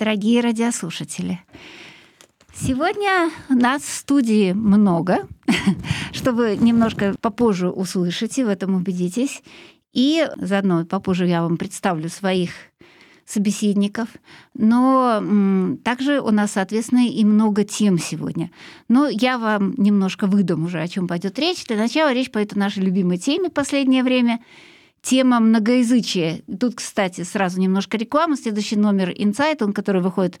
дорогие радиослушатели. Сегодня нас в студии много, что вы немножко попозже услышите, в этом убедитесь. И заодно попозже я вам представлю своих собеседников. Но также у нас, соответственно, и много тем сегодня. Но я вам немножко выдам уже, о чем пойдет речь. Для начала речь пойдет о нашей любимой теме в последнее время – Тема многоязычия. Тут, кстати, сразу немножко рекламы. Следующий номер Insight, он, который выходит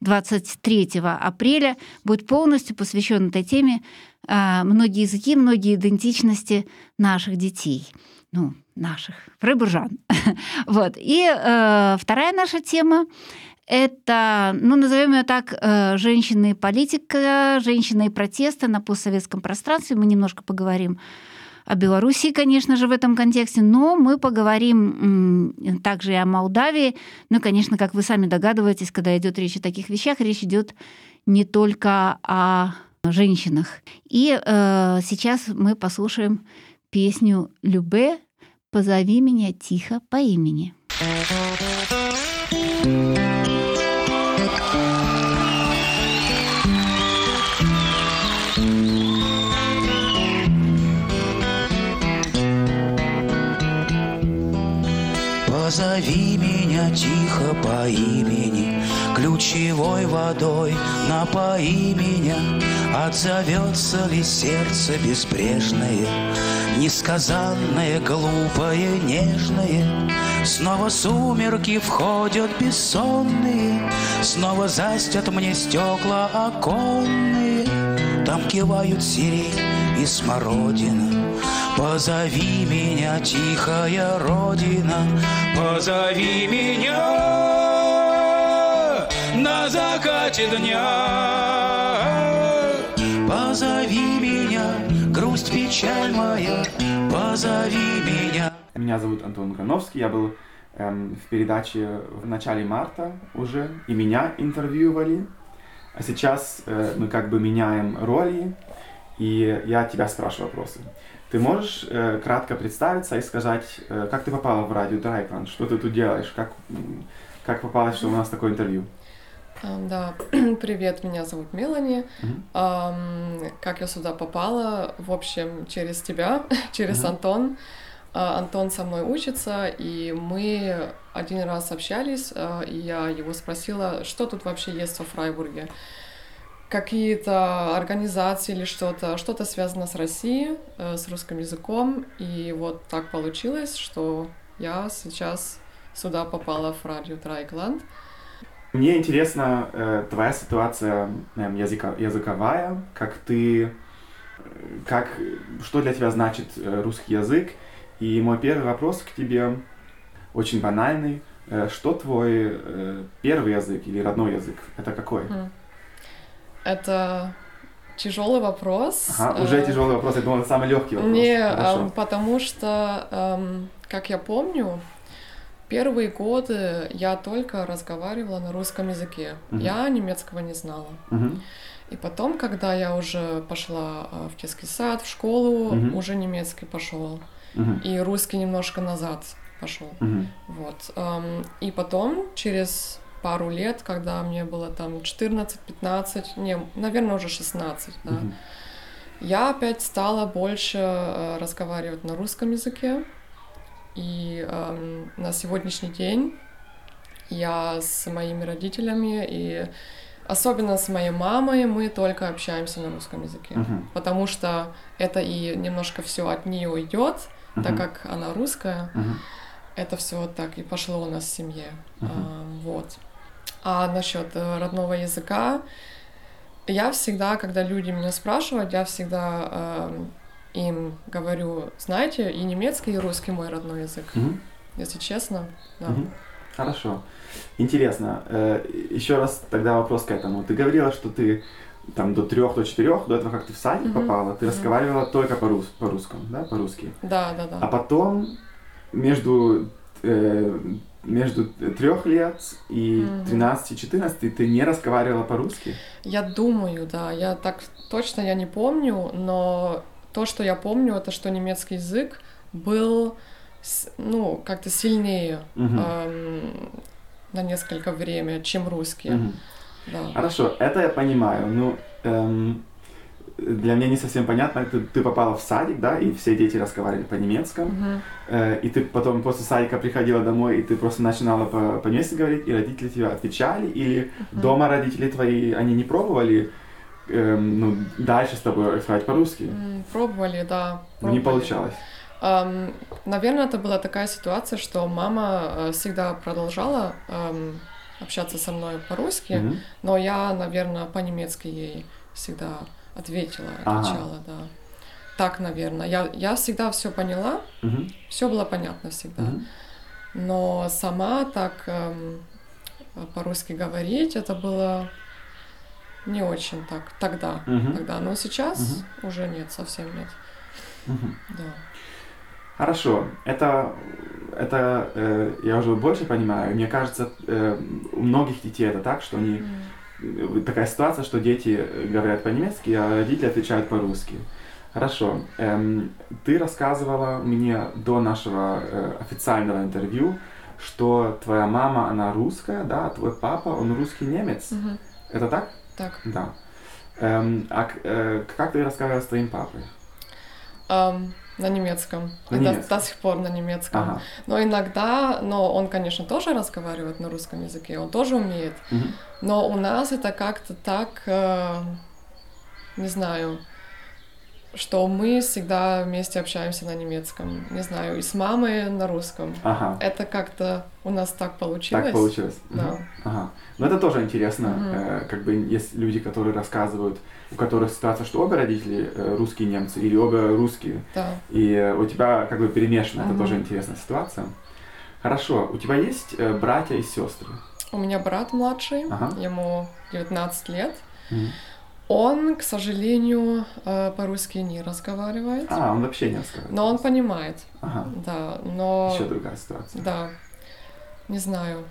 23 апреля, будет полностью посвящен этой теме а, многие языки, многие идентичности наших детей. Ну, наших, фрейбуржан. вот. И э, вторая наша тема это, ну, назовем ее так, э, женщины и политика, женщины и протесты на постсоветском пространстве. Мы немножко поговорим о Белоруссии, конечно же, в этом контексте, но мы поговорим также и о Молдавии. Ну, конечно, как вы сами догадываетесь, когда идет речь о таких вещах, речь идет не только о женщинах. И э, сейчас мы послушаем песню Любе «Позови меня тихо по имени». Позови меня тихо по имени, Ключевой водой напои меня. Отзовется ли сердце безбрежное, Несказанное, глупое, нежное? Снова сумерки входят бессонные, Снова застят мне стекла оконные, Там кивают сирень и смородина, Позови меня, тихая родина, позови меня на закате дня. Позови меня, грусть, печаль моя, позови меня. Меня зовут Антон Грановский, я был эм, в передаче в начале марта уже, и меня интервьюировали. А сейчас э, мы как бы меняем роли, и я тебя спрашиваю вопросы. Ты можешь э, кратко представиться и сказать, э, как ты попала в радио Драйкланд, что ты тут делаешь, как, как попалось, что у нас такое интервью? Да, привет, меня зовут Мелани. Um, как я сюда попала? В общем, через тебя, через uh-huh. Антон. Uh, Антон со мной учится, и мы один раз общались, uh, и я его спросила, что тут вообще есть во Фрайбурге какие-то организации или что-то, что-то связано с Россией, э, с русским языком. И вот так получилось, что я сейчас сюда попала в радио Трайгланд. Мне интересна э, твоя ситуация э, языка, языковая, как ты, э, как, что для тебя значит э, русский язык. И мой первый вопрос к тебе очень банальный. Э, что твой э, первый язык или родной язык? Это какой? Mm. Это тяжелый вопрос. Ага, уже э, тяжелый вопрос, я думал, это самый легкий вопрос. Не, э, потому что, э, как я помню, первые годы я только разговаривала на русском языке. Угу. Я немецкого не знала. Угу. И потом, когда я уже пошла э, в детский сад, в школу, угу. уже немецкий пошел. Угу. И русский немножко назад пошел. Угу. Вот. Эм, и потом, через пару лет, когда мне было там 14-15, не, наверное, уже 16, да, mm-hmm. я опять стала больше э, разговаривать на русском языке. И э, на сегодняшний день я с моими родителями и особенно с моей мамой мы только общаемся на русском языке, uh-huh. потому что это и немножко все от нее идет, uh-huh. так как она русская. Uh-huh. Это все так и пошло у нас в семье. Uh-huh. А, вот. А насчет э, родного языка, я всегда, когда люди меня спрашивают, я всегда э, им говорю, знаете, и немецкий, и русский мой родной язык. Mm-hmm. Если честно, да. Mm-hmm. Хорошо. Интересно. Э, еще раз тогда вопрос к этому. Ты говорила, что ты там до трех, до четырех, до этого, как ты в садик Мгм. попала, ты Мгм. разговаривала только по-рус, по-русскому, да, по-русски. Да, да, да. А потом между, э, между трех лет и Мгм. 13-14 ты не разговаривала по-русски? Я думаю, да. Я так точно я не помню, но то, что я помню, это что немецкий язык был, ну, как-то сильнее Мгм. эм, на несколько время, чем русский. Мгм. Да. Хорошо, это я понимаю. Ну, эм, для меня не совсем понятно. Ты, ты попала в садик, да, и все дети разговаривали по-немецкому. Мгм. Э, и ты потом после садика приходила домой, и ты просто начинала по- по-немецки говорить, и родители тебе отвечали, или Мгм. дома родители твои, они не пробовали эм, ну, дальше с тобой разговаривать по-русски? М, Пробовали, да. Но не пробовали. получалось. Ам, наверное, это была такая ситуация, что мама э, всегда продолжала ам, общаться со мной по-русски, Мгм. но я, наверное, по-немецки ей всегда ответила, Ага. отвечала, да. Так, наверное. Я, я всегда все поняла, Мгм. все было понятно всегда. Мгм. Но сама так эм, по-русски говорить, это было не очень так тогда. Мгм. тогда. Но сейчас уже нет, совсем нет. Мгм. Да. Хорошо, это, это э, я уже больше понимаю. Мне кажется, э, у многих детей это так, что они М. такая ситуация, что дети говорят по-немецки, а родители отвечают по-русски. Хорошо. Эм, ты рассказывала мне до нашего э, официального интервью, что твоя мама, она русская, да, а твой папа, он русский немец. Мгм. Это так? Так. Да. Эм, а э, как ты разговаривала с твоим папой? Ам, на немецком. На До- немецком. До, сих пор на немецком. Ага. Но иногда, но он, конечно, тоже разговаривает на русском языке, он тоже умеет. Мгм. Но у нас это как-то так, э, не знаю, что мы всегда вместе общаемся на немецком. Не знаю, и с мамой на русском. Ага. Это как-то у нас так получилось. Так получилось. Да. Ага. Но это тоже интересно, э, как бы есть люди, которые рассказывают, у которых ситуация, что оба родители э, русские немцы или оба русские, Да. и э, у тебя как бы перемешано, это Мгм. тоже интересная ситуация. Хорошо, у тебя есть э, братья и сестры? У меня брат младший, Ага. ему 19 лет. Мгм. Он, к сожалению, по-русски не разговаривает. А, он вообще не рассказывает. Но он понимает, Ага, да, но... еще другая ситуация. Да, не знаю.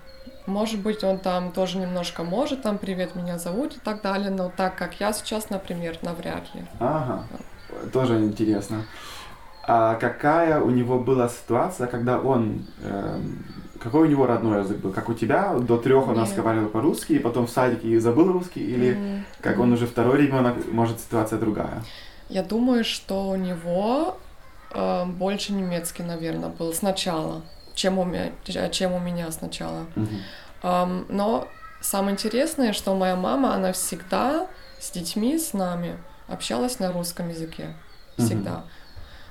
Может быть, он там тоже немножко может, там «Привет, меня зовут» и так далее, но так как я сейчас, например, навряд ли. Ага, тоже интересно. А какая у него была ситуация, когда он... эм, какой у него родной язык был? Как у тебя? До трех он разговаривал по-русски, и потом в садике и забыл русский? Или М, как он уже второй ребенок, может ситуация другая? Я думаю, что у него э, больше немецкий, наверное, был сначала, чем у, меня, чем у меня сначала. Мгм. Ам, но самое интересное, что моя мама, она всегда с детьми, с нами общалась на русском языке. Всегда.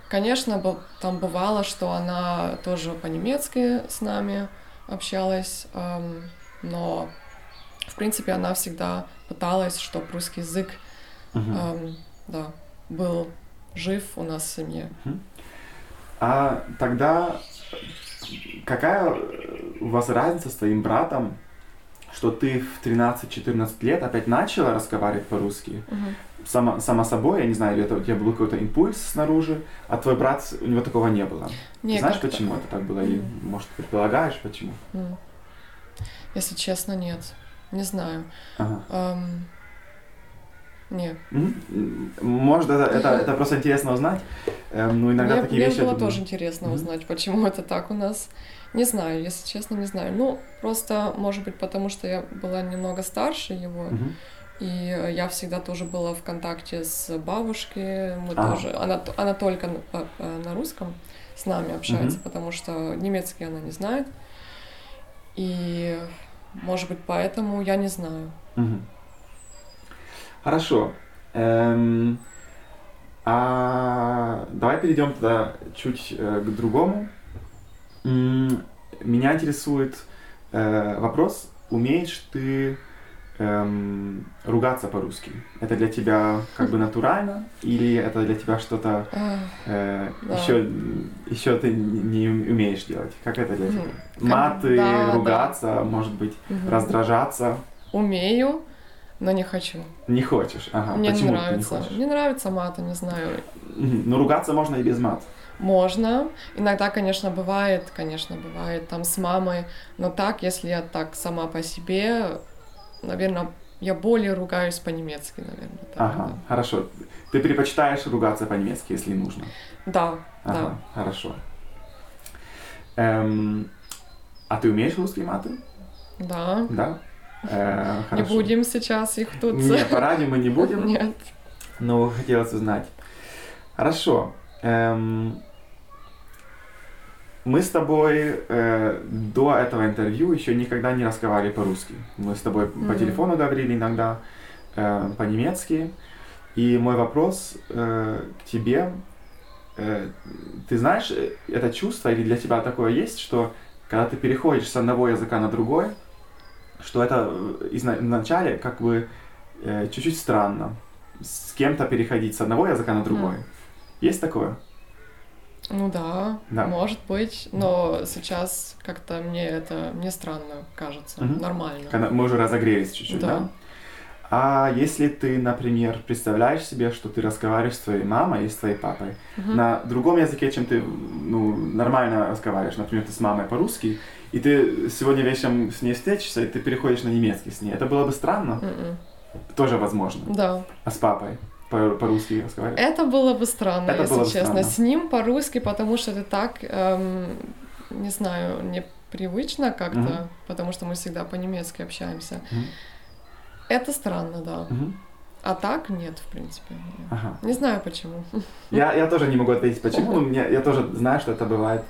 Конечно, бу- там бывало, что она тоже по-немецки с нами общалась, ам, но в принципе она всегда пыталась, чтобы русский язык Мгм. ам, да, был жив у нас в семье. А тогда какая э, у вас разница с твоим братом, что ты в 13-14 лет опять начала разговаривать по-русски? Мгм. Само, само собой, я не знаю, это у тебя был какой-то импульс снаружи, а твой брат, у него такого не было. Не, знаешь, почему это так было? И, М. может, предполагаешь, почему? М. Если честно, нет. Не знаю. Ага. Ам, Не. Мгм. М, Может, это, это, это просто интересно узнать. Эм, ну, иногда мне такие мне вещи... я было думаю, тоже интересно Мгм. узнать, почему это так у нас. Не знаю, если честно, не знаю. Ну, просто, может быть, потому что я была немного старше его, мгм. и я всегда тоже была в контакте с бабушкой. Мы Ага. тоже, она, она только на, э, на русском с нами общается, Мгм. потому что немецкий она не знает. И, может быть, поэтому я не знаю. Мгм. Хорошо. Эм, а давай перейдем тогда чуть э, к другому. М, Меня интересует э, вопрос, умеешь ты эм, ругаться по-русски? Это для тебя как бы натурально или это для тебя что-то э, Да. еще, еще ты не умеешь делать? Как это для тебя? Маты, да, да. ругаться, может быть, раздражаться? Умею, но не хочу. Не хочешь? Ага. Мне Почему не нравится. хочешь? не нравится мата, не знаю. Ну, ругаться можно и без мат. Можно. Иногда, конечно, бывает, конечно, бывает там с мамой. Но так, если я так сама по себе, наверное, я более ругаюсь по-немецки, наверное. так, Ага, хорошо. Ты предпочитаешь ругаться по-немецки, если нужно? Да, да. Ага, хорошо. Эм, а ты умеешь русские маты? да. Да? Э, Не будем сейчас их тут... Не, по радио мы не будем, Нет. но хотелось узнать. Хорошо. Эм, мы с тобой э, до этого интервью еще никогда не разговаривали по-русски. Мы с тобой по Мгм. телефону говорили иногда э, по-немецки. И мой вопрос э, к тебе. э, ты знаешь э, это чувство, или для тебя такое есть, что когда ты переходишь с одного языка на другой, что это э, изна- вначале как бы э, чуть-чуть странно с кем-то переходить с одного языка на другой. Есть такое? Ну да, Да. может быть, но сейчас как-то мне это не странно кажется, Мгм. нормально. Когда мы уже разогрелись чуть-чуть, да? Да. А если ты, например, представляешь себе, что ты разговариваешь с твоей мамой и с твоей папой Мгм. на другом языке, чем ты ну, нормально разговариваешь, например, ты с мамой по-русски, и ты сегодня вечером с ней встретишься, и ты переходишь на немецкий с ней, это было бы странно? Мгм. Тоже возможно. Да. А с папой по- по-русски разговаривать? Это было бы странно, Это если было бы честно. странно. С ним по-русски, потому что это так, эм, не знаю, непривычно как-то, Мгм. потому что мы всегда по-немецки общаемся. Мгм. Это странно, да. Мгм. А так нет, в принципе. нет. Ага. Не знаю почему. Я, я тоже не могу ответить, почему, но мне, я тоже знаю, что это бывает,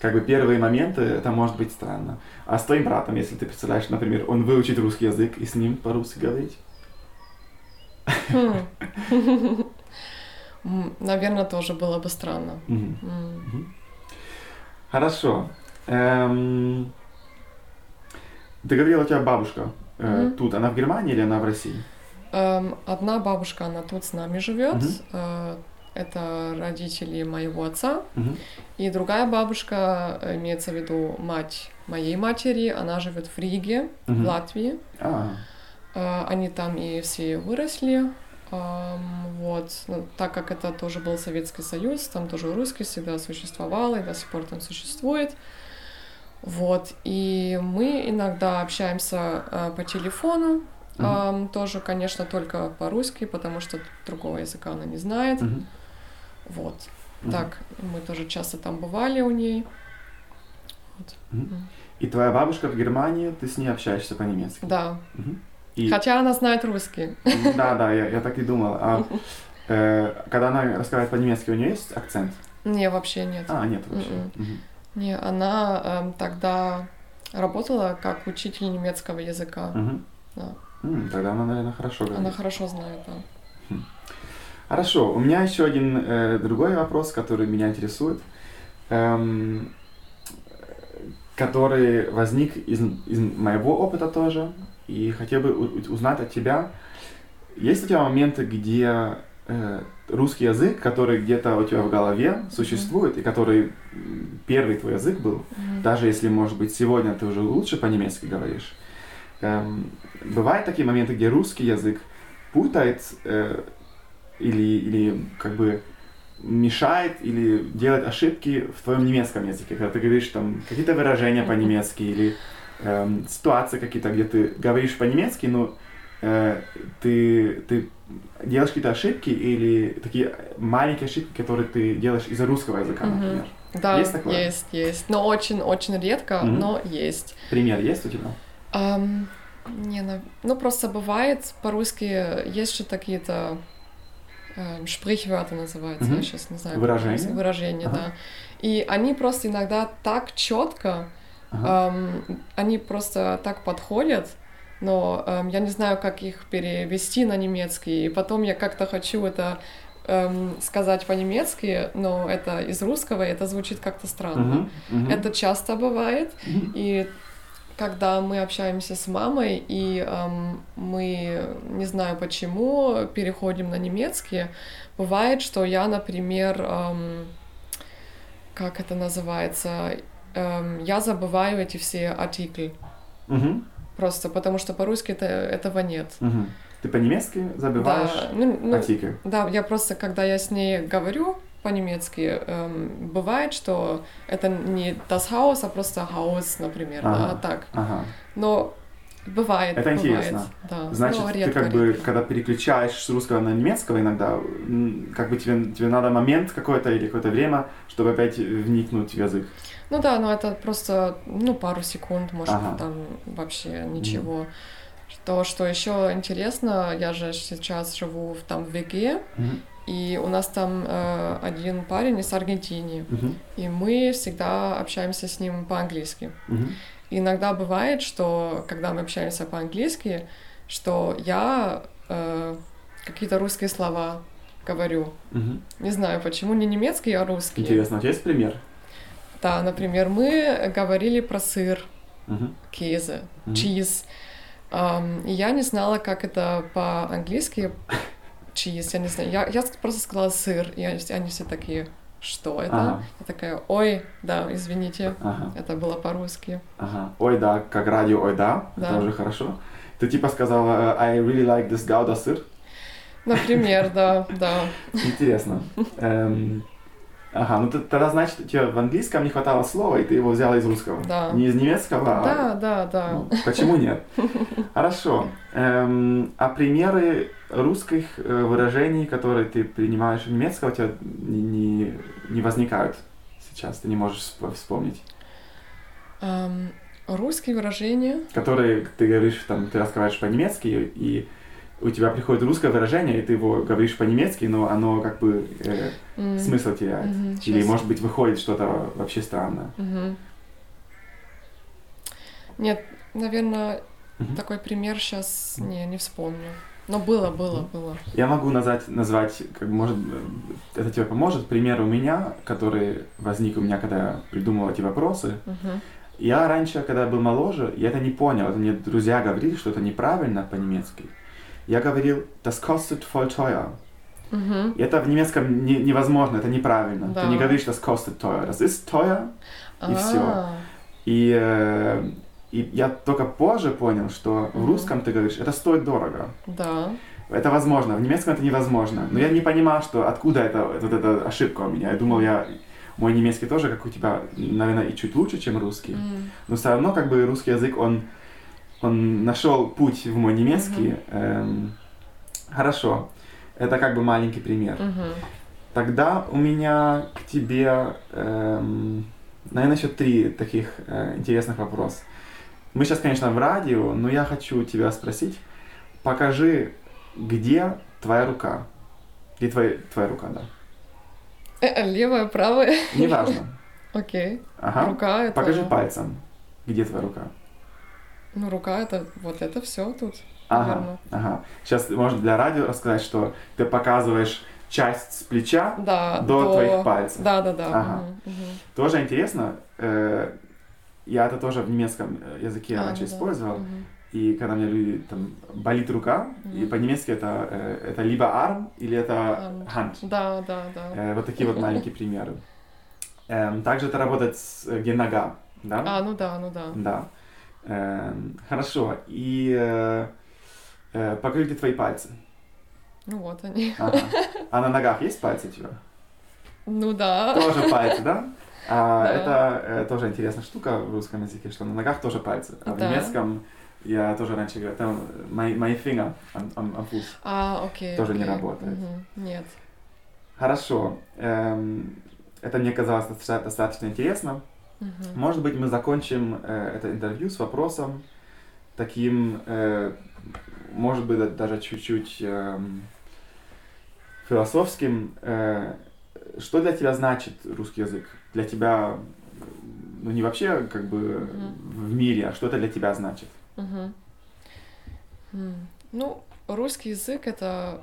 как бы первые моменты, это может быть странно. А с твоим братом, если ты представляешь, например, он выучит русский язык и с ним по-русски говорить? Хм. Наверное, тоже было бы странно. Хорошо. Эм, Ты говорила, у тебя бабушка э, тут, она в Германии или она в России? Эм, Одна бабушка, она тут с нами живет. Мгм. Э, Это родители моего отца. Мгм. И другая бабушка, э, имеется в виду мать моей матери, она живет в Риге, Мгм. в Латвии. Э, Они там и все выросли. Ам, Вот. Ну, так как это тоже был Советский Союз, там тоже русский всегда существовал и до сих пор там существует. Вот. И мы иногда общаемся э, по телефону. Мгм. Ам, тоже, конечно, только по-русски, потому что другого языка она не знает. мгм. Вот. Мгм. Так, мы тоже часто там бывали у ней. И твоя бабушка в Германии, ты с ней общаешься по-немецки? Да. Мгм. И- Хотя она знает русский. Да, да, я, я так и думал. А э, когда она разговаривает по-немецки, у нее есть акцент? Не, вообще нет. А, нет вообще. Мгм. Не, она эм, тогда работала как учитель немецкого языка. Мгм. Да. М, Тогда она, наверное, хорошо говорит. Она хорошо знает, да. Хорошо, у меня еще один э, другой вопрос, который меня интересует, эм, который возник из, из моего опыта тоже, и хотел бы у- узнать от тебя, есть у тебя моменты, где э, русский язык, который где-то у тебя в голове существует, и который первый твой язык был, Мгм. даже если, может быть, сегодня ты уже лучше по-немецки говоришь, эм, бывают такие моменты, где русский язык путает э, или, или как бы мешает или делает ошибки в твоем немецком языке, когда ты говоришь там какие-то выражения по-немецки или эм, ситуации какие-то, где ты говоришь по-немецки, но э, ты, ты делаешь какие-то ошибки или такие маленькие ошибки, которые ты делаешь из-за русского языка, Мгм. например. Да, Есть такое? есть, есть. Но очень-очень редко, Мгм. но есть. Пример есть у тебя? Ам, не, нав- ну просто бывает по-русски есть же какие-то эм, Sprichwörter называется, Мгм. я сейчас не знаю. Выражения? Выражения, Ага. да. И они просто иногда так четко, Ага. эм, они просто так подходят, но эм, я не знаю, как их перевести на немецкий. И потом я как-то хочу это эм, сказать по-немецки, но это из русского, и это звучит как-то странно. Мгм, мгм, Это часто бывает. мгм. И когда мы общаемся с мамой, и эм, мы, не знаю почему, переходим на немецкий, бывает, что я, например, эм, как это называется, эм, я забываю эти все артикли. Угу. Просто потому что по-русски это, этого нет. Угу. Ты по-немецки забываешь Да, ну, ну, артикль? да, я просто, когда я с ней говорю по-немецки, эм, бывает, что это не das Haus, а просто Haus, например, Ага. да, так. Ага. Но бывает, Это бывает, интересно. Да. Значит, но ты редко, как бы, редко. когда переключаешь с русского на немецкого иногда, как бы тебе, тебе надо момент какой-то или какое-то время, чтобы опять вникнуть в язык. Ну да, но это просто, ну, пару секунд, может, Ага. там вообще ничего. То, что еще интересно, я же сейчас живу в, там в ВГ, Мгм. и у нас там э, один парень из Аргентины, Мгм. и мы всегда общаемся с ним по-английски. И иногда бывает, что когда мы общаемся по-английски, что я э, какие-то русские слова говорю. Мгм. Не знаю почему, не немецкий, а русский. Интересно, у тебя есть пример? Да, например, мы говорили про сыр, Мгм. кейзе, Мгм. чиз. И я не знала, как это по-английски чиз, я не знаю. Я, я просто сказала сыр, и они, все такие, что это? Ага. Я такая, ой, да, извините, Ага. это было по-русски. Ага. Ой, да, как радио, ой, да, Да. это уже хорошо. Ты типа сказала, I really like this gouda сыр. Например, да, да. Интересно. Эм, Ага, ну тогда значит, тебе в английском не хватало слова, и ты его взяла из русского. Да. Не из немецкого, а... Да, да, да. Ну, почему нет? Хорошо. Эм, а примеры русских э, выражений, которые ты принимаешь в немецкого, у тебя не, не, не возникают сейчас, ты не можешь всп- вспомнить. Ам, русские выражения. Которые ты говоришь, там, ты разговариваешь по-немецки, и у тебя приходит русское выражение, и ты его говоришь по-немецки, но оно как бы э, м, смысл теряет. мгм, Или, может быть, выходит что-то вообще странное. Мгм. Нет, наверное, Мгм. такой пример сейчас не, не вспомню. Но было, было, было. Я могу назвать, назвать как может, это тебе поможет, пример у меня, который возник у меня, когда я придумал эти вопросы. Мгм. Я раньше, когда был моложе, я это не понял. Это мне друзья говорили, что это неправильно по-немецки. Я говорил, das kostet voll teuer. И это в немецком не- невозможно, это неправильно. Да. Ты не говоришь, das kostet teuer. Das ist teuer. И всё. А, И, э, и я только позже понял, что в Мгм. русском ты говоришь, это стоит дорого. Да. Это возможно, в немецком это невозможно. Но я не понимал, что откуда это, вот эта ошибка у меня. Я думал, я мой немецкий тоже, как у тебя, наверное, и чуть лучше, чем русский. М, Но все равно, как бы русский язык, он, он нашел путь в мой немецкий. Эм, хорошо. Это как бы маленький пример. мгм. Тогда у меня к тебе, эм, наверное, еще три таких э, интересных вопроса. Мы сейчас, конечно, в радио, но я хочу тебя спросить. Покажи, где твоя рука? Где твоя, твоя рука, да? Э, э, Левая, правая. Неважно. Окей. Ага. Рука это. Покажи пальцем, где твоя рука. Ну, рука это вот это все тут. Ага, наверно. ага. Сейчас можно для радио рассказать, что ты показываешь часть с плеча Да. до твоих пальцев. Да, да, да. Ага. мгм, мгм. Тоже интересно. э, я это тоже в немецком э, языке А, раньше да. использовал. Мгм. И когда мне люди там болит рука, и Мгм. по-немецки это, э, это либо arm или это Hand. Да, да, да. Вот такие вот маленькие примеры. Эм, также это работает с где нога, да? А, ну да, ну да. Да. Эм, хорошо. И э, э, покажи, где твои пальцы. Ну вот они. Ага. А на ногах есть пальцы тебя? Ну да. Тоже пальцы, да? А, Да. Это э, тоже интересная штука в русском языке, что на ногах тоже пальцы. А в Да. немецком я тоже раньше говорил, там мои, мои finger am, am, am Fuß. А, окей. Тоже не окей. работает. Мгм. Нет. Хорошо. Эм, это мне казалось доста- достаточно интересно. Мгм. Может быть, мы закончим э, это интервью с вопросом таким, э, может быть, да- даже чуть-чуть эм, философским. Э, что для тебя значит русский язык? Для тебя, ну не вообще как бы Мгм. в мире, а что это для тебя значит? М. Ну, русский язык это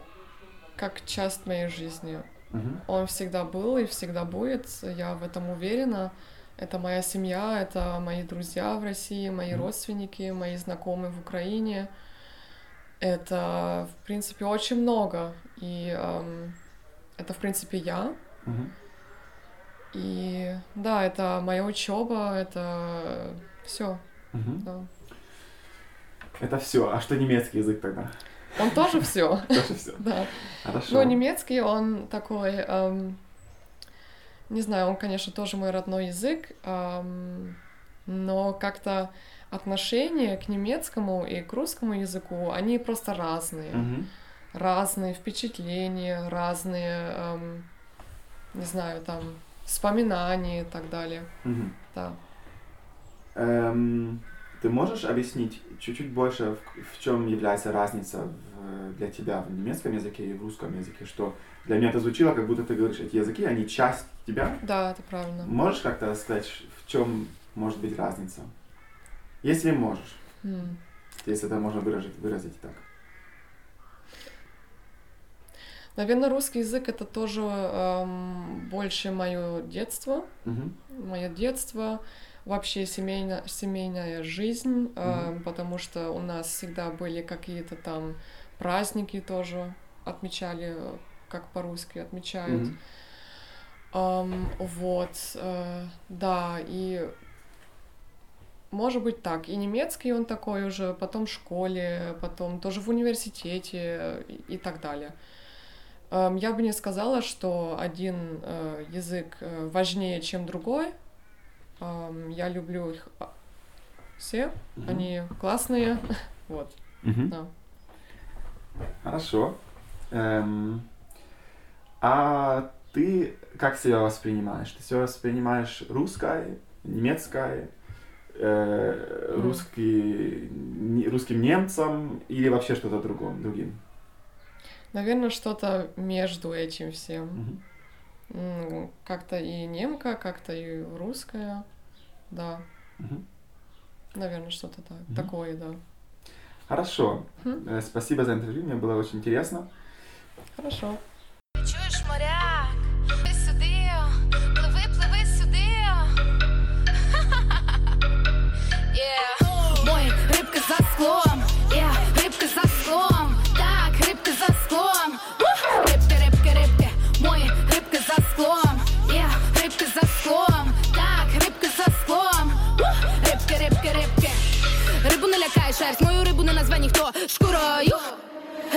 как часть моей жизни. Мгм. Он всегда был и всегда будет, я в этом уверена. Это моя семья, это мои друзья в России, мои родственники, мои знакомые в Украине. Это, в принципе, очень много. И эм, это, в принципе, я. И да, это моя учеба, это все. Да. Это все. А что немецкий язык тогда? Он тоже все. Тоже все. Да. Хорошо. Но немецкий, он такой, эм, не знаю, он, конечно, тоже мой родной язык, но как-то отношение к немецкому и к русскому языку, они просто разные. Мгм. Разные впечатления, разные, не знаю, там, вспоминания и так далее. Мгм. Да. Эм, ты можешь объяснить чуть-чуть больше, в, в чем является разница в- для тебя в немецком языке и в русском языке? Что для меня это звучало, как будто ты говоришь, эти языки, они часть тебя. Да, это правильно. Можешь как-то сказать, в чем может быть разница? Если можешь, М. если это можно выразить, выразить так. Наверное, русский язык это тоже эм, больше мое детство. Мгм. Мое детство, вообще семейно, семейная жизнь, э, потому что у нас всегда были какие-то там праздники тоже отмечали, как по-русски отмечают. Мгм. Ам, вот, э, да, и может быть так. И немецкий он такой уже, потом в школе, потом тоже в университете и, и так далее. Я бы не сказала, что один э, язык э, важнее, чем другой. Я люблю их а, все, Мгм. они классные. Вот, Мгм. да. Хорошо. Эм, а ты как себя воспринимаешь? Ты себя воспринимаешь русской, немецкой, э, Мгм. русский, не- русским немцем или вообще что-то другом, другим? Наверное, что-то между этим всем. М, Как-то и немка, как-то и русская Да, Мгм. наверное, что-то так, Мгм. такое, да. Хорошо. Мгм. Э, спасибо за интервью, мне было очень интересно. Хорошо. Чуєш, моряк, ти сюди, пливи, пливи сюди. Yeah. Мої рибки за склом, yeah. рибки за склом, так, рибки за склом. Ух! Рибки, рибки, рибки, мої рибки за склом, Лякає шерсть, мою рибу не назве ніхто шкурою.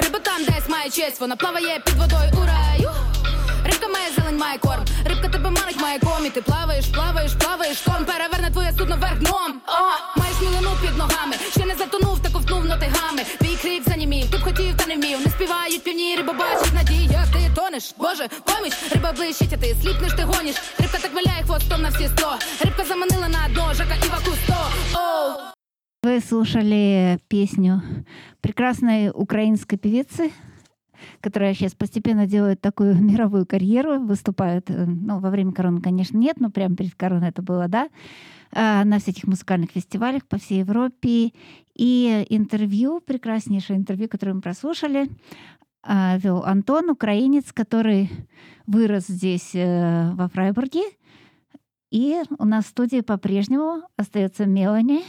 Риба там десь має честь, вона плаває під водою у раю. Рибка має зелень, має корм. Рибка тебе манить, має ком. І ти плаваєш, плаваєш, плаваєш, корм переверне твоє судно вверх дном. О, маєш мілину під ногами. Ще не затонув та ковтнув нотигами. Твій крик занімів, ти б хотів, та не вмів. Не співають півні, риба бачить надії, як ти тонеш. Боже, поміч, риба блищить, а ти сліпнеш, ти гониш. Рибка так виляє хвостом на всі сто. Рибка заманила на дно, жака і вакусто. Оу. Вы слушали песню прекрасной украинской певицы, которая сейчас постепенно делает такую мировую карьеру, выступает, э, ну, во время короны, конечно, нет, но прямо перед короной это было, да, а, на всяких музыкальных фестивалях по всей Европе. И интервью, прекраснейшее интервью, которое мы прослушали, а, вел Антон, украинец, который вырос здесь, э, во Фрайбурге. И у нас в студии по-прежнему остается Мелани,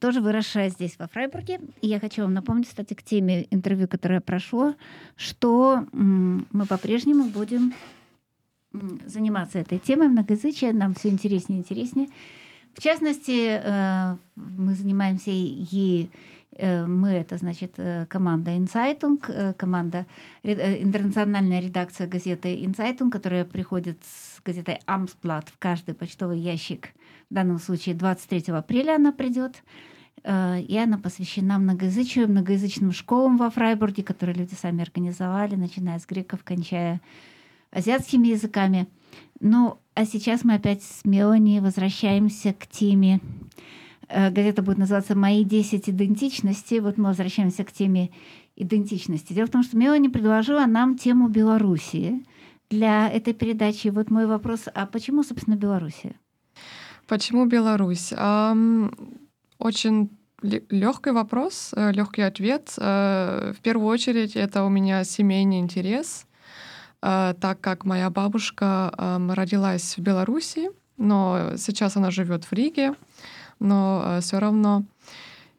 тоже выросшая здесь, во Фрайбурге. И я хочу вам напомнить, кстати, к теме интервью, которое прошло, что мы по-прежнему будем заниматься этой темой многоязычия. Нам все интереснее и интереснее. В частности, э, мы занимаемся и э, мы, это значит э, команда э, команда, э, интернациональная редакция газеты Insightung, которая приходит с газетой Amtsblatt в каждый почтовый ящик. В данном случае 23 апреля она придет. Э, И она посвящена многоязычию, многоязычным школам во Фрайбурге, которые люди сами организовали, начиная с греков, кончая азиатскими языками. Ну, а сейчас мы опять с Мелани возвращаемся к теме. э, Газета будет называться «Мои 10 идентичностей». Вот мы возвращаемся к теме идентичности. Дело в том, что Мелани предложила нам тему Белоруссии для этой передачи. Вот мой вопрос, а почему, собственно, Белоруссия? Почему Беларусь? Очень легкий вопрос, легкий ответ. Э, В первую очередь это у меня семейный интерес, э, так как моя бабушка родилась в Беларуси, но сейчас она живет в Риге, но э, все равно.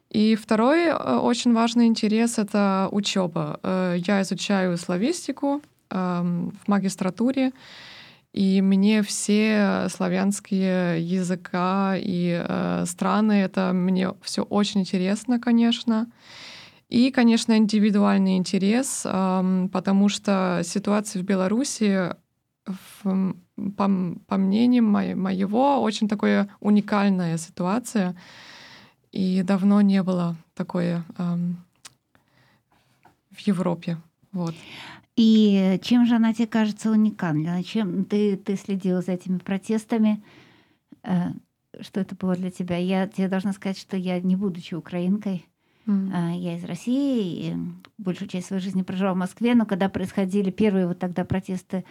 И второй э, очень важный интерес — это учеба. Э, я изучаю славистику в магистратуре, и мне все славянские языка и э, страны, это мне все очень интересно, конечно. И, конечно, индивидуальный интерес, э, потому что ситуация в Беларуси, в, по, по мнению моего, очень такая уникальная ситуация. И давно не было такое э, в Европе. Вот. И чем же она тебе кажется уникальной? Чем ты, ты следила за этими протестами? Э, что это было для тебя? Я тебе должна сказать, что я, не будучи украинкой, mm. я из России, и большую часть своей жизни прожила в Москве, но когда происходили первые вот тогда протесты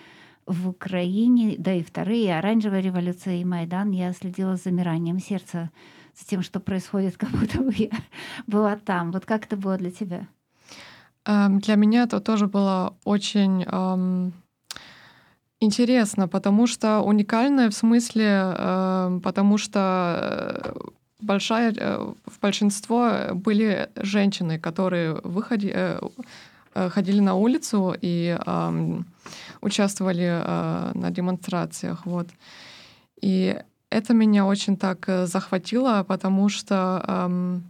в Украине, да и вторые, оранжевая революция и Майдан, я следила с замиранием сердца за тем, что происходит, как будто бы я была там. Вот как это было для тебя? Эм, для меня это тоже было очень эм, интересно, потому что уникальное в смысле, э, потому что э, большая, э, в большинство были женщины, которые выходи, э, э, ходили на улицу и э, участвовали э, на демонстрациях. Вот. И это меня очень так захватило, потому что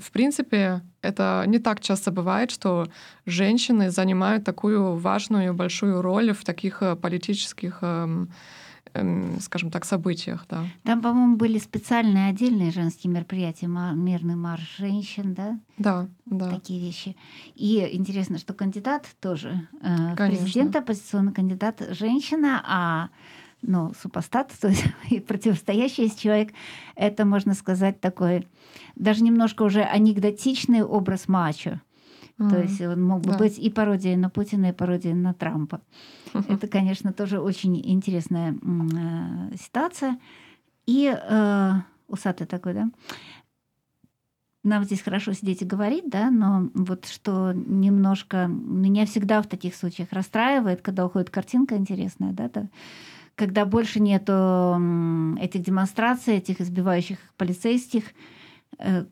в принципе, это не так часто бывает, что женщины занимают такую важную большую роль в таких э, политических эм, эм, скажем так, событиях, да. Там, по-моему, были специальные отдельные женские мероприятия, мирный марш женщин, да? Да, да. Такие вещи. И интересно, что кандидат тоже, э, президент оппозиционный кандидат женщина, а ну, супостат, то есть и противостоящий человек, это, можно сказать, такой даже немножко уже анекдотичный образ мачо. Mm-hmm. То есть он мог бы да. быть и пародией на Путина, и пародией на Трампа. Mm-hmm. Это, конечно, тоже очень интересная э, ситуация. И э, усатый такой, да? Нам здесь хорошо сидеть и говорить, да, но вот что немножко меня всегда в таких случаях расстраивает, когда уходит картинка интересная, да, то, когда больше нету этих демонстраций, этих избивающих полицейских, э,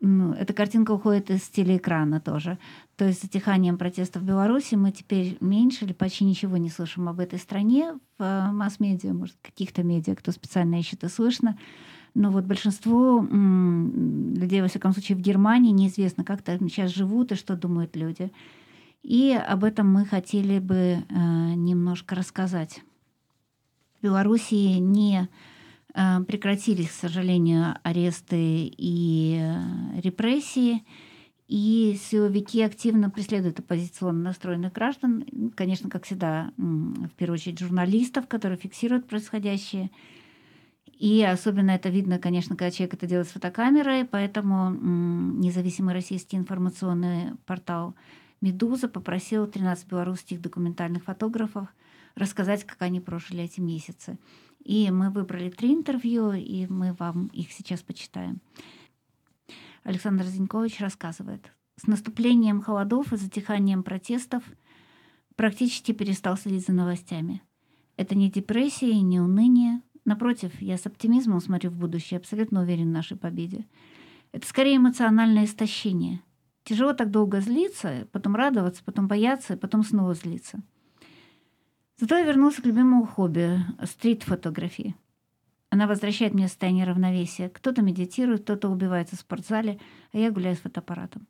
ну, эта картинка уходит из телеэкрана тоже. То есть с затиханием протестов в Беларуси мы теперь меньше или почти ничего не слышим об этой стране в э, масс-медиа, может, каких-то медиа, кто специально ищет и слышно. Но вот большинству людей, во всяком случае, в Германии неизвестно, как там сейчас живут и что думают люди. И об этом мы хотели бы э, немножко рассказать. В Белоруссии не э, прекратились, к сожалению, аресты и э, репрессии, и силовики активно преследуют оппозиционно настроенных граждан, конечно, как всегда, в первую очередь журналистов, которые фиксируют происходящее. И особенно это видно, конечно, когда человек это делает с фотокамерой, поэтому независимый российский информационный портал «Медуза» попросил 13 белорусских документальных фотографов – рассказать, как они прожили эти месяцы. И мы выбрали три интервью, и мы вам их сейчас почитаем. Александр Зинькович рассказывает. С наступлением холодов и затиханием протестов практически перестал следить за новостями. Это не депрессия и не уныние. Напротив, я с оптимизмом смотрю в будущее, абсолютно уверен в нашей победе. Это скорее эмоциональное истощение. Тяжело так долго злиться, потом радоваться, потом бояться, потом снова злиться – Зато я вернулся к любимому хобби – стрит-фотографии. Она возвращает мне состояние равновесия. Кто-то медитирует, кто-то убивается в спортзале, а я гуляю с фотоаппаратом.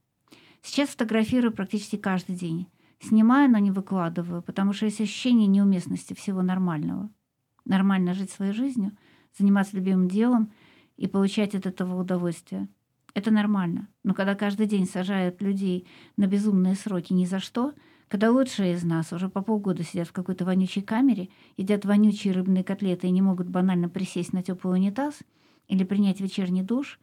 Сейчас фотографирую практически каждый день. Снимаю, но не выкладываю, потому что есть ощущение неуместности всего нормального. Нормально жить своей жизнью, заниматься любимым делом и получать от этого удовольствие. Это нормально. Но когда каждый день сажают людей на безумные сроки ни за что – когда лучшие из нас уже по полгода сидят в какой-то вонючей камере, едят вонючие рыбные котлеты и не могут банально присесть на теплый унитаз или принять вечерний душ,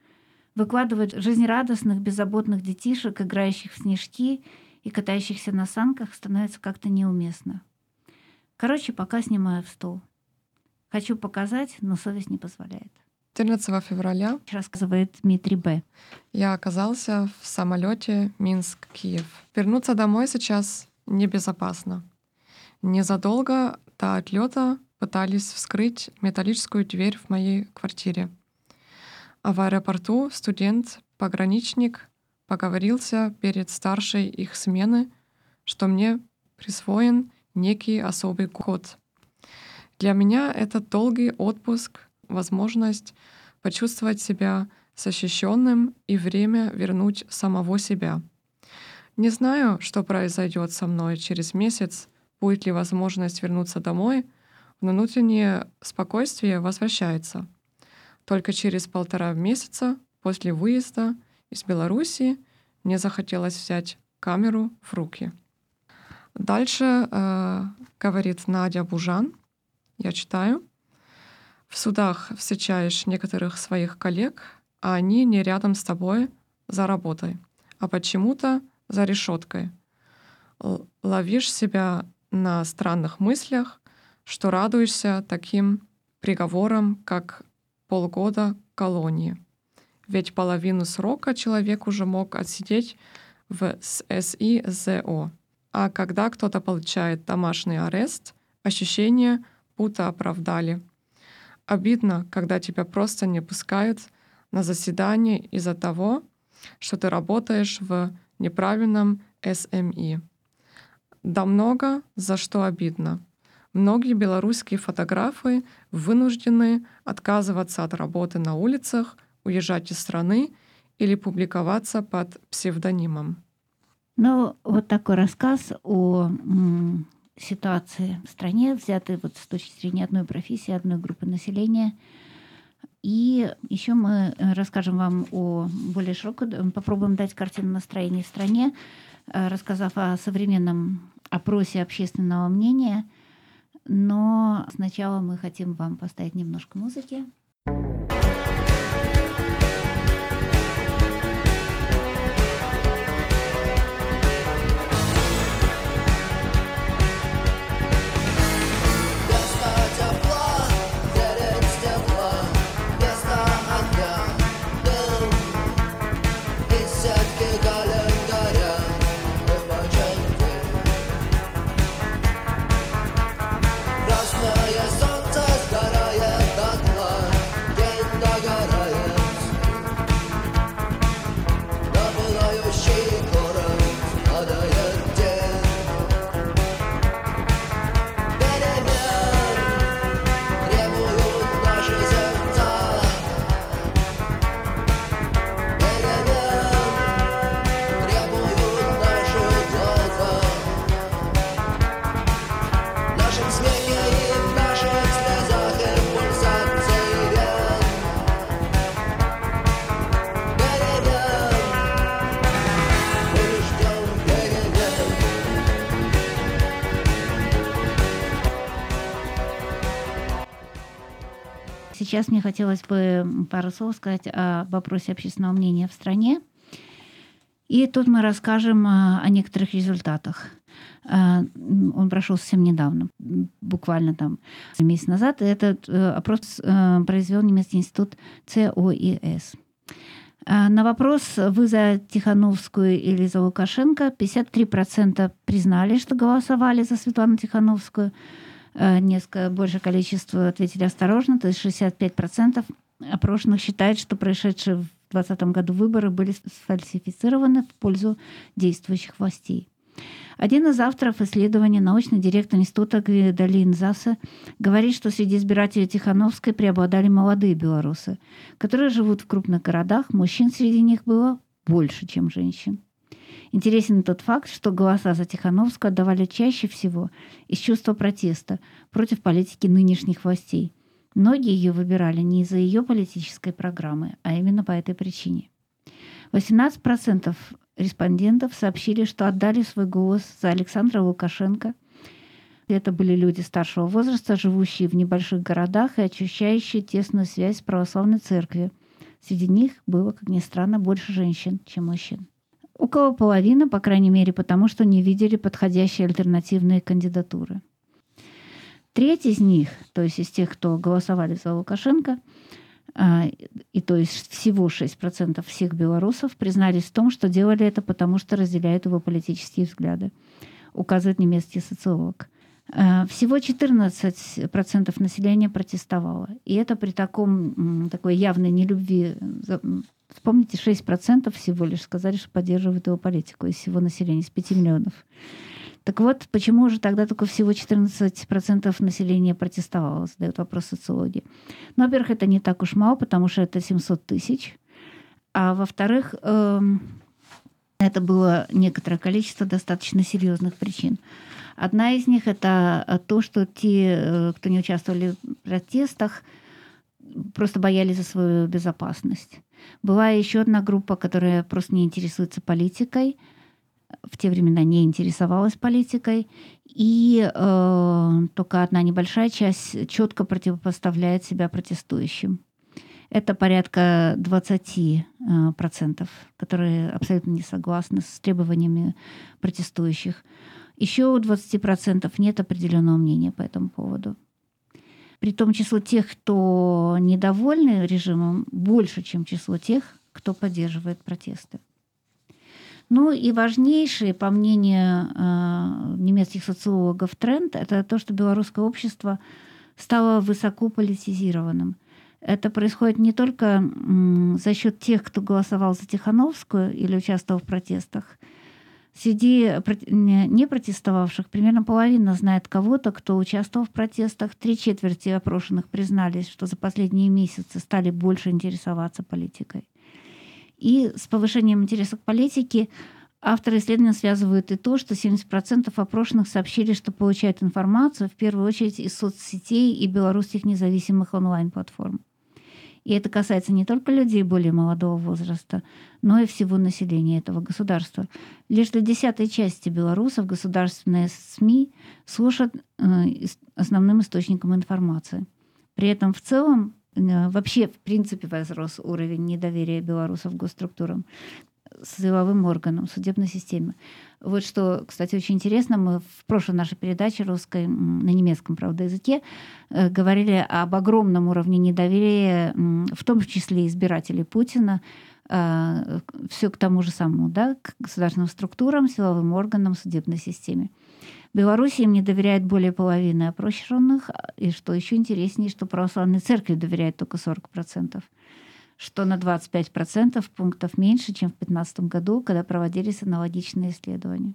выкладывают жизнерадостных, беззаботных детишек, играющих в снежки и катающихся на санках, становится как-то неуместно. Короче, пока снимаю в стол. Хочу показать, но совесть не позволяет. 14 февраля, рассказывает Дмитрий Б. Я оказался в самолете Минск-Киев. Вернуться домой сейчас небезопасно. Незадолго до отлета пытались вскрыть металлическую дверь в моей квартире. А в аэропорту студент-пограничник поговорился перед старшей их смены, что мне присвоен некий особый код. Для меня это долгий отпуск, возможность почувствовать себя защищенным и время вернуть самого себя. Не знаю, что произойдет со мной через месяц, будет ли возможность вернуться домой, но внутреннее спокойствие возвращается. Только через полтора месяца после выезда из Беларуси мне захотелось взять камеру в руки. Дальше э, говорит Надя Бужан, я читаю. В судах встречаешь некоторых своих коллег, а они не рядом с тобой за работой, а почему-то за решеткой. Ловишь себя на странных мыслях, что радуешься таким приговорам, как полгода колонии. Ведь половину срока человек уже мог отсидеть в СИЗО. А когда кто-то получает домашний арест, ощущение, будто оправдали. Обидно, когда тебя просто не пускают на заседание из-за того, что ты работаешь в неправильном СМИ. Да много за что обидно. Многие белорусские фотографы вынуждены отказываться от работы на улицах, уезжать из страны или публиковаться под псевдонимом. Ну, вот такой рассказ о ситуации в стране, взятый вот с точки зрения одной профессии, одной группы населения. И еще мы расскажем вам о более широкой, попробуем дать картину настроения в стране, э, рассказав о современном опросе общественного мнения. Но сначала мы хотим вам поставить немножко музыки. Сейчас мне хотелось бы пару слов сказать о вопросе общественного мнения в стране. И тут мы расскажем а, о некоторых результатах. А, он прошел совсем недавно, буквально там месяц назад. Этот э, опрос э, произвел немецкий институт ЦОИС. А, на вопрос «Вы за Тихановскую или за Лукашенко?» 53% признали, что голосовали за Светлану Тихановскую – несколько большее количество ответили осторожно, то есть 65% опрошенных считают, что происшедшие в 2020 году выборы были сфальсифицированы в пользу действующих властей. Один из авторов исследования, научный директор института Гвидалин Заса, говорит, что среди избирателей Тихановской преобладали молодые белорусы, которые живут в крупных городах, мужчин среди них было больше, чем женщин. Интересен тот факт, что голоса за Тихановскую отдавали чаще всего из чувства протеста против политики нынешних властей. Многие ее выбирали не из-за ее политической программы, а именно по этой причине. 18% респондентов сообщили, что отдали свой голос за Александра Лукашенко. Это были люди старшего возраста, живущие в небольших городах и ощущающие тесную связь с православной церковью. Среди них было, как ни странно, больше женщин, чем мужчин. Около половины, по крайней мере, потому что не видели подходящие альтернативные кандидатуры. Треть из них, то есть из тех, кто голосовали за Лукашенко, а, и то есть всего 6% всех белорусов признались в том, что делали это потому, что разделяют его политические взгляды, указывает немецкий социолог. Э, всего 14% населения протестовало. И это при таком, такой явной нелюбви. Вспомните, 6% всего лишь сказали, что поддерживают его политику из всего населения, из 5 миллионов. Так вот, почему же тогда только всего 14% населения протестовало, задают вопрос социологи. Ну, во-первых, это не так уж мало, потому что это 700 тысяч. А во-вторых, эм, это было некоторое количество достаточно серьезных причин. Одна из них это то, что те, э, кто не участвовали в протестах, просто боялись за свою безопасность. Была еще одна группа, которая просто не интересуется политикой, в те времена не интересовалась политикой, и э, только одна небольшая часть четко противопоставляет себя протестующим. Это порядка 20%, э, которые абсолютно не согласны с требованиями протестующих. Еще у 20% нет определенного мнения по этому поводу. При том число тех, кто недовольны режимом, больше, чем число тех, кто поддерживает протесты. Ну и важнейший, по мнению э, немецких социологов, тренд – это то, что белорусское общество стало высоко политизированным. Это происходит не только м, за счет тех, кто голосовал за Тихановскую или участвовал в протестах – Среди не протестовавших примерно половина знает кого-то, кто участвовал в протестах. Три четверти опрошенных признались, что за последние месяцы стали больше интересоваться политикой. И с повышением интереса к политике авторы исследования связывают и то, что 70% опрошенных сообщили, что получают информацию в первую очередь из соцсетей и белорусских независимых онлайн-платформ. И это касается не только людей более молодого возраста, но и всего населения этого государства. Лишь для десятой части белорусов государственные СМИ служат э, основным источником информации. При этом в целом э, вообще, в принципе, возрос уровень недоверия белорусов к госструктурам силовым органам, судебной системе. Вот что, кстати, очень интересно, мы в прошлой нашей передаче русской, на немецком, правда, языке, э, говорили об огромном уровне недоверия, в том числе избирателей Путина, э, все к тому же самому, да, к государственным структурам, силовым органам, судебной системе. Беларуси им не доверяет более половины опрошенных, и что еще интереснее, что православной церкви доверяет только 40% что на 25% пунктов меньше, чем в 2015 году, когда проводились аналогичные исследования.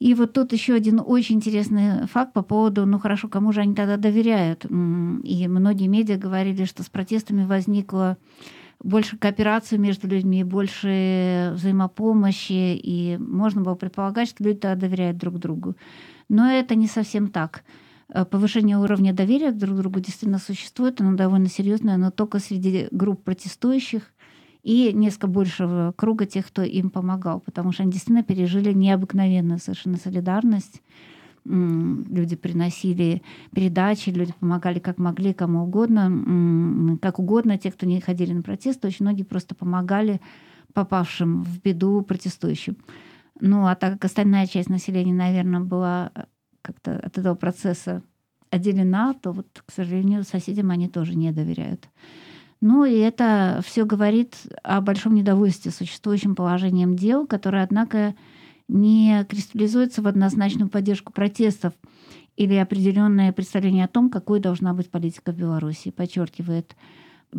И вот тут еще один очень интересный факт по поводу, ну хорошо, кому же они тогда доверяют. И многие медиа говорили, что с протестами возникло больше кооперации между людьми, больше взаимопомощи, и можно было предполагать, что люди тогда доверяют друг другу. Но это не совсем так. Э, повышение уровня доверия друг к другу действительно существует, оно довольно серьезное, но только среди групп протестующих и несколько большего круга тех, кто им помогал, потому что они действительно пережили необыкновенную совершенно солидарность. Люди приносили передачи, люди помогали как могли, кому угодно, как угодно. Те, кто не ходили на протесты, очень многие просто помогали попавшим в беду протестующим. Ну, а так как остальная часть населения, наверное, была как-то от этого процесса отделена, то вот, к сожалению, соседям они тоже не доверяют. Ну и это все говорит о большом недовольстве существующим положением дел, которое, однако, не кристаллизуется в однозначную поддержку протестов или определенное представление о том, какой должна быть политика в Беларуси, подчеркивает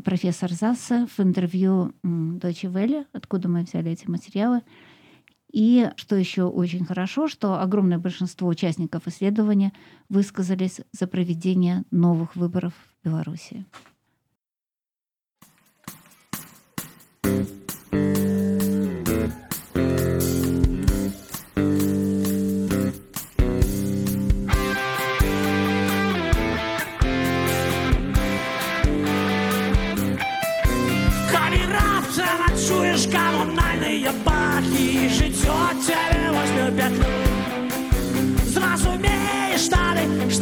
профессор Засса в интервью Deutsche Welle, откуда мы взяли эти материалы, и что еще очень хорошо, что огромное большинство участников исследования высказались за проведение новых выборов в Беларуси. чуешь коммунальные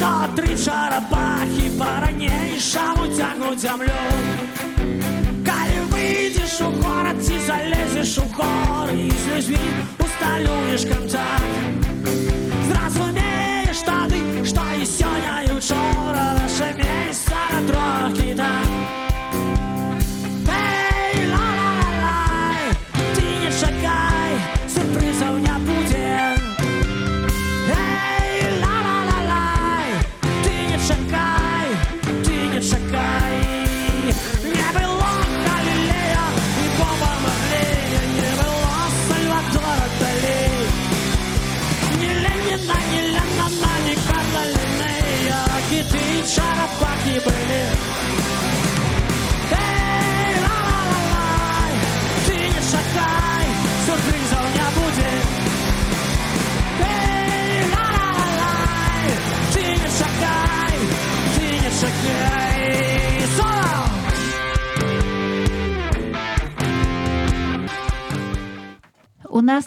Што тры чарапахі па-ранейшаму цягнуць зямлю Калі выйдзеш у горад ці залезеш у хоры і з людзьмі усталюеш контакт Зразумееш тады, што і сёння і учора наше месца трохі так. Да.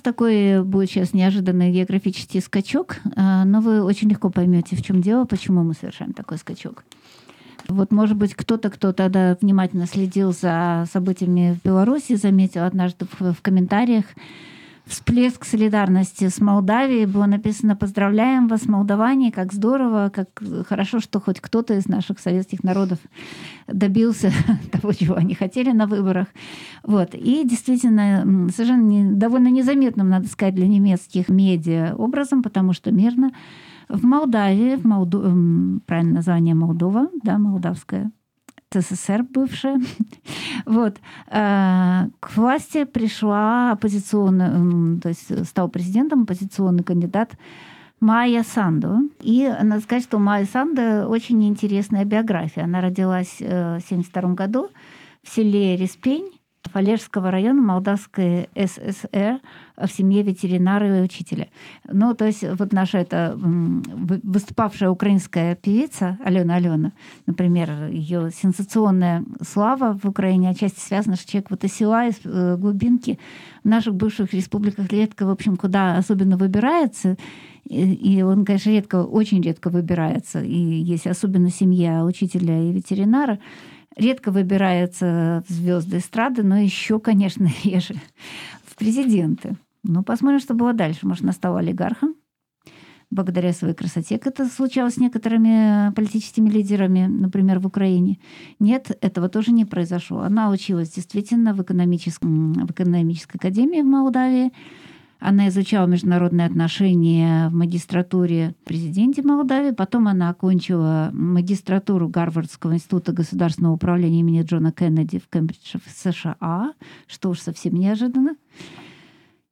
Такой будет сейчас неожиданный географический скачок, а, но вы очень легко поймете, в чем дело, почему мы совершаем такой скачок. Вот, может быть, кто-то, кто тогда внимательно следил за событиями в Беларуси, заметил однажды в комментариях, всплеск солидарности с Молдавией. Было написано «Поздравляем вас, молдаване, как здорово, как хорошо, что хоть кто-то из наших советских народов добился того, чего они хотели на выборах». Вот. И действительно, совершенно не, довольно незаметным, надо сказать, для немецких медиа образом, потому что мирно в Молдавии, в Молду... правильное название Молдова, да, молдавская СССР бывшая. Вот. Э, к власти пришла оппозиционная, то есть стал президентом оппозиционный кандидат Майя Санду. И надо сказать, что Майя Санду очень интересная биография. Она родилась э, в 1972 году в селе Респень Фалежского района Молдавской ССР в семье ветеринара и учителя. Ну, то есть вот наша эта выступавшая украинская певица Алена Алена, например, ее сенсационная слава в Украине отчасти связана, что человек вот из села, из э, глубинки в наших бывших республиках редко, в общем, куда особенно выбирается, и он, конечно, редко, очень редко выбирается. И есть особенно семья учителя и ветеринара, редко выбираются звезды эстрады, но еще, конечно, реже в президенты. Ну, посмотрим, что было дальше. Может, она стала олигархом благодаря своей красоте, как это случалось с некоторыми политическими лидерами, например, в Украине. Нет, этого тоже не произошло. Она училась действительно в, экономическом, в экономической академии в Молдавии, она изучала международные отношения в магистратуре президенте Молдавии. Потом она окончила магистратуру Гарвардского института государственного управления имени Джона Кеннеди в Кембридже в США, что уж совсем неожиданно.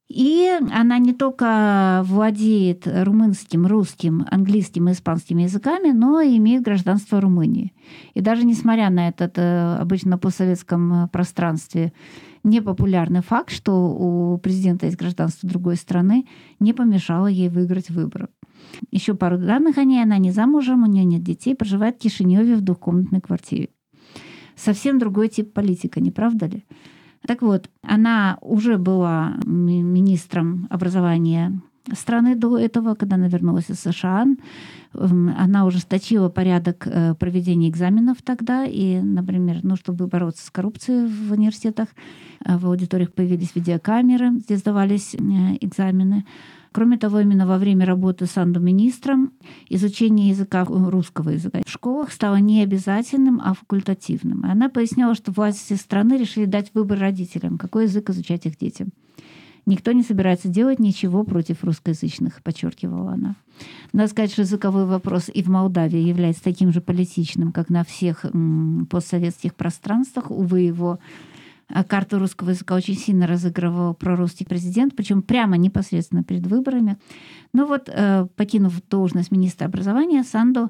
И она не только владеет румынским, русским, английским и испанским языками, но и имеет гражданство Румынии. И даже несмотря на этот э, обычно постсоветском пространстве непопулярный факт, что у президента есть гражданство другой страны, не помешало ей выиграть выборы. Еще пару данных о ней. Она не замужем, у нее нет детей, проживает в Кишиневе в двухкомнатной квартире. Совсем другой тип политика, не правда ли? Так вот, она уже была министром образования страны до этого, когда она вернулась из США. Она ужесточила порядок э, проведения экзаменов тогда. И, например, ну, чтобы бороться с коррупцией в университетах, э, в аудиториях появились видеокамеры, где сдавались э, экзамены. Кроме того, именно во время работы с министром изучение языка русского языка в школах стало не обязательным, а факультативным. И она поясняла, что власти страны решили дать выбор родителям, какой язык изучать их детям. Никто не собирается делать ничего против русскоязычных, подчеркивала она. Надо сказать, что языковой вопрос и в Молдавии является таким же политичным, как на всех постсоветских пространствах. Увы, его а, карту русского языка очень сильно разыгрывал прорусский президент, причем прямо непосредственно перед выборами. Но вот, э, покинув должность министра образования, Санду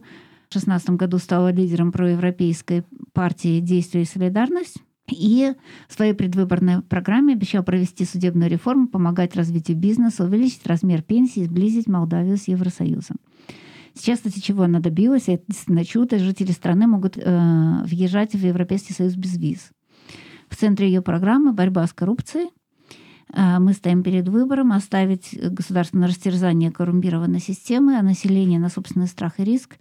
в 2016 году стала лидером проевропейской партии «Действие и солидарность», и в своей предвыборной программе обещал провести судебную реформу, помогать развитию бизнеса, увеличить размер пенсии, сблизить Молдавию с Евросоюзом. Сейчас, кстати, чего она добилась, это действительно чудо. Жители страны могут э, въезжать в Европейский Союз без виз. В центре ее программы борьба с коррупцией. Э, мы стоим перед выбором оставить государственное растерзание коррумпированной системы, а население на собственный страх и риск,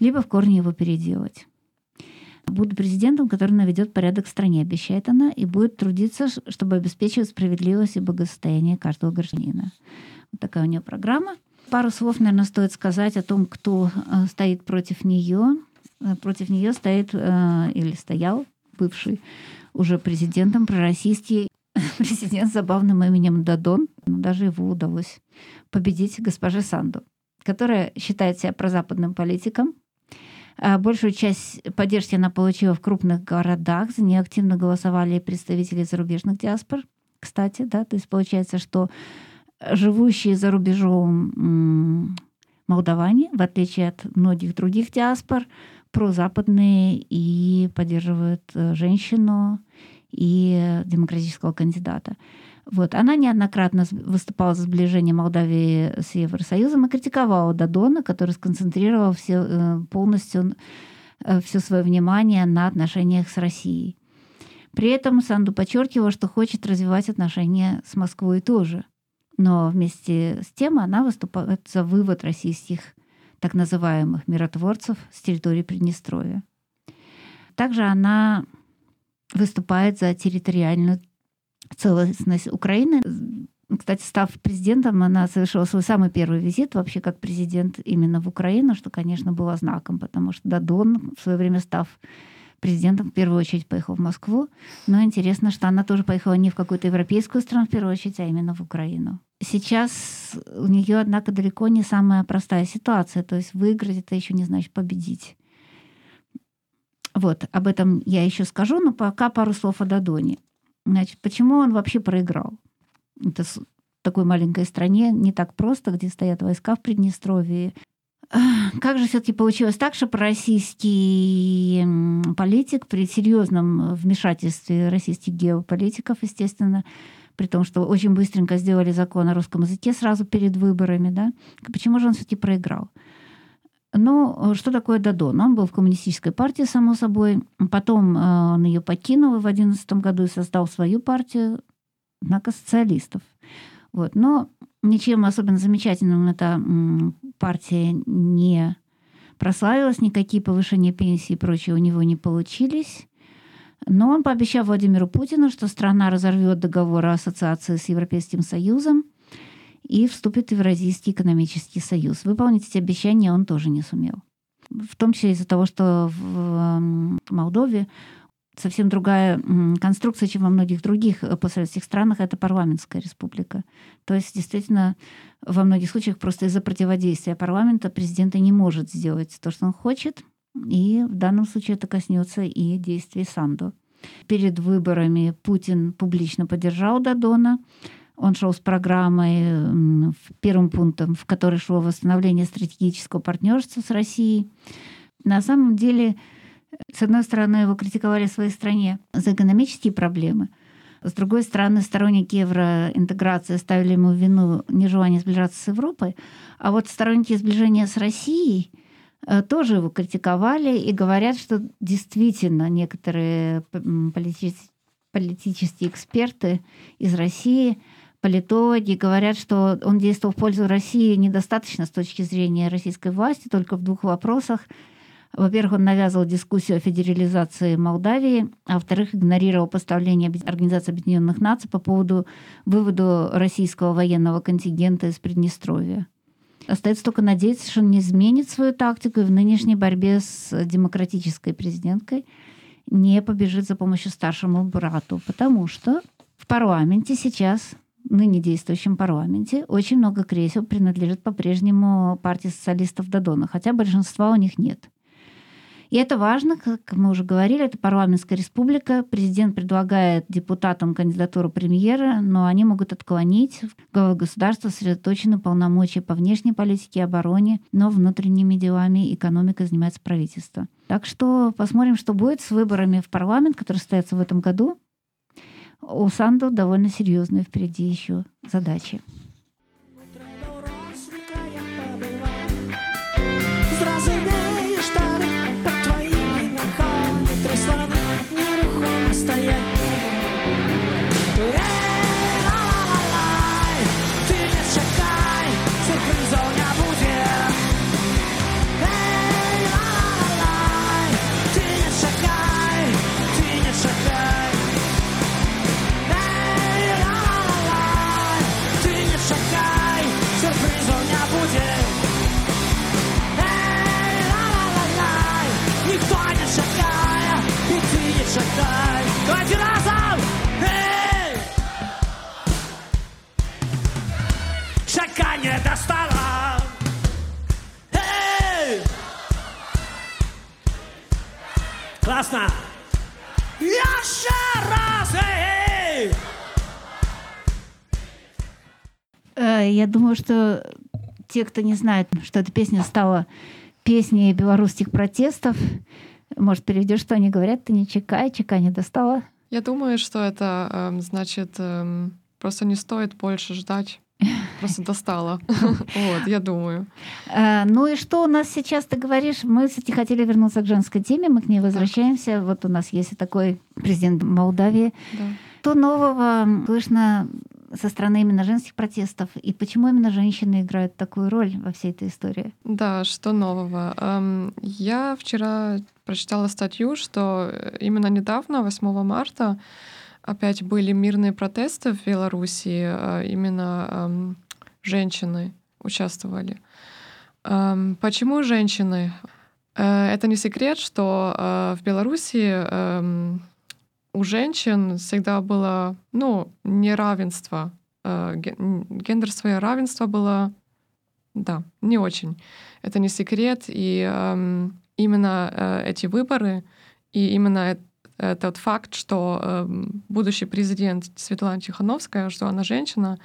либо в корне его переделать. Буду президентом, который наведет порядок в стране, обещает она, и будет трудиться, чтобы обеспечивать справедливость и благосостояние каждого гражданина. Вот такая у нее программа. Пару слов, наверное, стоит сказать о том, кто э, стоит против нее. Э, против нее стоит э, или стоял бывший уже президентом пророссийский президент с забавным именем Дадон. Даже его удалось победить госпоже Санду, которая считает себя прозападным политиком, большую часть поддержки она получила в крупных городах. За нее активно голосовали представители зарубежных диаспор. Кстати, да, то есть получается, что живущие за рубежом молдаване, в отличие от многих других диаспор, прозападные и поддерживают э, женщину и демократического кандидата. Вот. Она неоднократно выступала за сближение Молдавии с Евросоюзом и критиковала Дадона, который сконцентрировал все, э, полностью э, все свое внимание на отношениях с Россией. При этом Санду подчеркивала, что хочет развивать отношения с Москвой тоже. но вместе с тем она выступает за вывод российских так называемых миротворцев с территории Приднестровья. Также она выступает за территориальную целостность Украины. Кстати, став президентом, она совершила свой самый первый визит вообще как президент именно в Украину, что, конечно, было знаком, потому что Дадон, в свое время став президентом, в первую очередь поехал в Москву. Но интересно, что она тоже поехала не в какую-то европейскую страну, в первую очередь, а именно в Украину. Сейчас у нее, однако, далеко не самая простая ситуация. То есть выиграть это еще не значит победить. Вот, об этом я еще скажу, но пока пару слов о Дадоне. Значит, почему он вообще проиграл? Это в такой маленькой стране не так просто, где стоят войска в Приднестровье. Как же все-таки получилось так, что пророссийский политик при серьезном вмешательстве российских геополитиков, естественно, при том, что очень быстренько сделали закон о русском языке сразу перед выборами, да, почему же он все-таки проиграл? Ну, что такое Дадон? Он был в коммунистической партии, само собой. Потом э, он ее покинул в 2011 году и создал свою партию, однако социалистов. Вот. Но ничем особенно замечательным эта партия не прославилась, никакие повышения пенсии и прочее у него не получились. Но он пообещал Владимиру Путину, что страна разорвет договор о ассоциации с Европейским Союзом и вступит в Евразийский экономический союз. Выполнить эти обещания он тоже не сумел. В том числе из-за того, что в Молдове совсем другая конструкция, чем во многих других э, постсоветских странах, это парламентская республика. То есть, действительно, во многих случаях просто из-за противодействия парламента президент не может сделать то, что он хочет, и в данном случае это коснется и действий Санду. Перед выборами Путин публично поддержал Дадона, он шел с программой, первым пунктом, в которой шло восстановление стратегического партнерства с Россией. На самом деле, с одной стороны, его критиковали в своей стране за экономические проблемы, с другой стороны, сторонники евроинтеграции ставили ему вину нежелание сближаться с Европой, а вот сторонники сближения с Россией э, тоже его критиковали и говорят, что действительно некоторые политические эксперты из России политологи говорят, что он действовал в пользу России недостаточно с точки зрения российской власти, только в двух вопросах. Во-первых, он навязывал дискуссию о федерализации Молдавии, а во-вторых, игнорировал поставление Организации Объединенных Наций по поводу вывода российского военного контингента из Приднестровья. Остается только надеяться, что он не изменит свою тактику и в нынешней борьбе с демократической президенткой не побежит за помощью старшему брату, потому что в парламенте сейчас ныне действующем парламенте очень много кресел принадлежит по-прежнему партии социалистов Дадона, хотя большинства у них нет. И это важно, как мы уже говорили, это парламентская республика. Президент предлагает депутатам кандидатуру премьера, но они могут отклонить. Главы государства сосредоточены полномочия по внешней политике и обороне, но внутренними делами и экономикой занимается правительство. Так что посмотрим, что будет с выборами в парламент, которые состоятся в этом году у Санду довольно серьезные впереди еще задачи. Классно! Еще раз! Эй! Э, я думаю, что те, кто не знает, что эта песня стала песней белорусских протестов, может, переведешь, что они говорят, ты не чекай, чека не достала. Я думаю, что это э, значит, э, просто не стоит больше ждать. Просто достала. Вот, я думаю. Э, ну и что у нас сейчас, ты говоришь? Мы, кстати, хотели вернуться к женской теме, мы к ней возвращаемся. Вот у нас есть такой президент Молдавии. Да. Что нового слышно со стороны именно женских протестов? И почему именно женщины играют такую роль во всей этой истории? Да, что нового? Эм, я вчера прочитала статью, что именно недавно, 8 марта, опять были мирные протесты в Беларуси, э, именно эм, женщины участвовали. Эм, почему женщины? Э, это не секрет, что э, в Беларуси у женщин всегда было ну, неравенство. Гендерское равенство было, да, не очень. Это не секрет. И именно эти выборы и именно тот факт, что э, будущий президент Светлана Тихановская, что она женщина,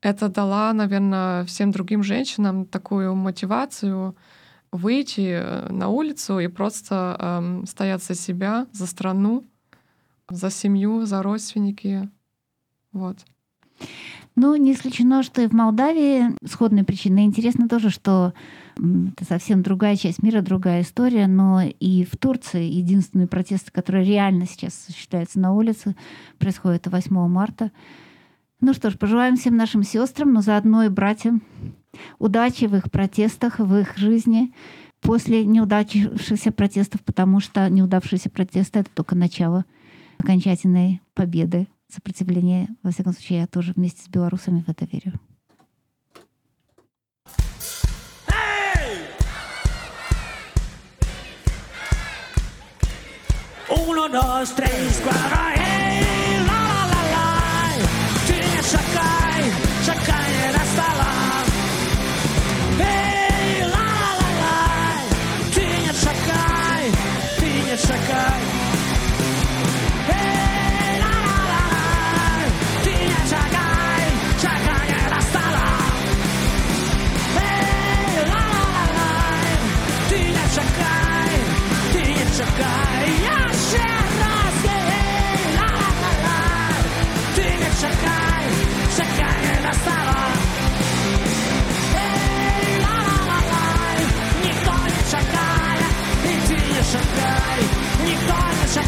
это дала, наверное, всем другим женщинам такую мотивацию выйти э, на улицу и просто э, стоять за себя, за страну, за семью, за родственники. Вот. Ну, не исключено, что и в Молдавии сходные причины. Интересно тоже, что это совсем другая часть мира, другая история, но и в Турции единственные протесты, которые реально сейчас осуществляются на улице, происходят 8 марта. Ну что ж, пожелаем всем нашим сестрам, но заодно и братьям удачи в их протестах, в их жизни после неудавшихся протестов, потому что неудавшиеся протесты — это только начало окончательной победы сопротивления. Во всяком случае, я тоже вместе с белорусами в это верю. Uno, dos, tres, cuatro,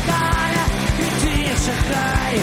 Шахтай, иди, Шахтай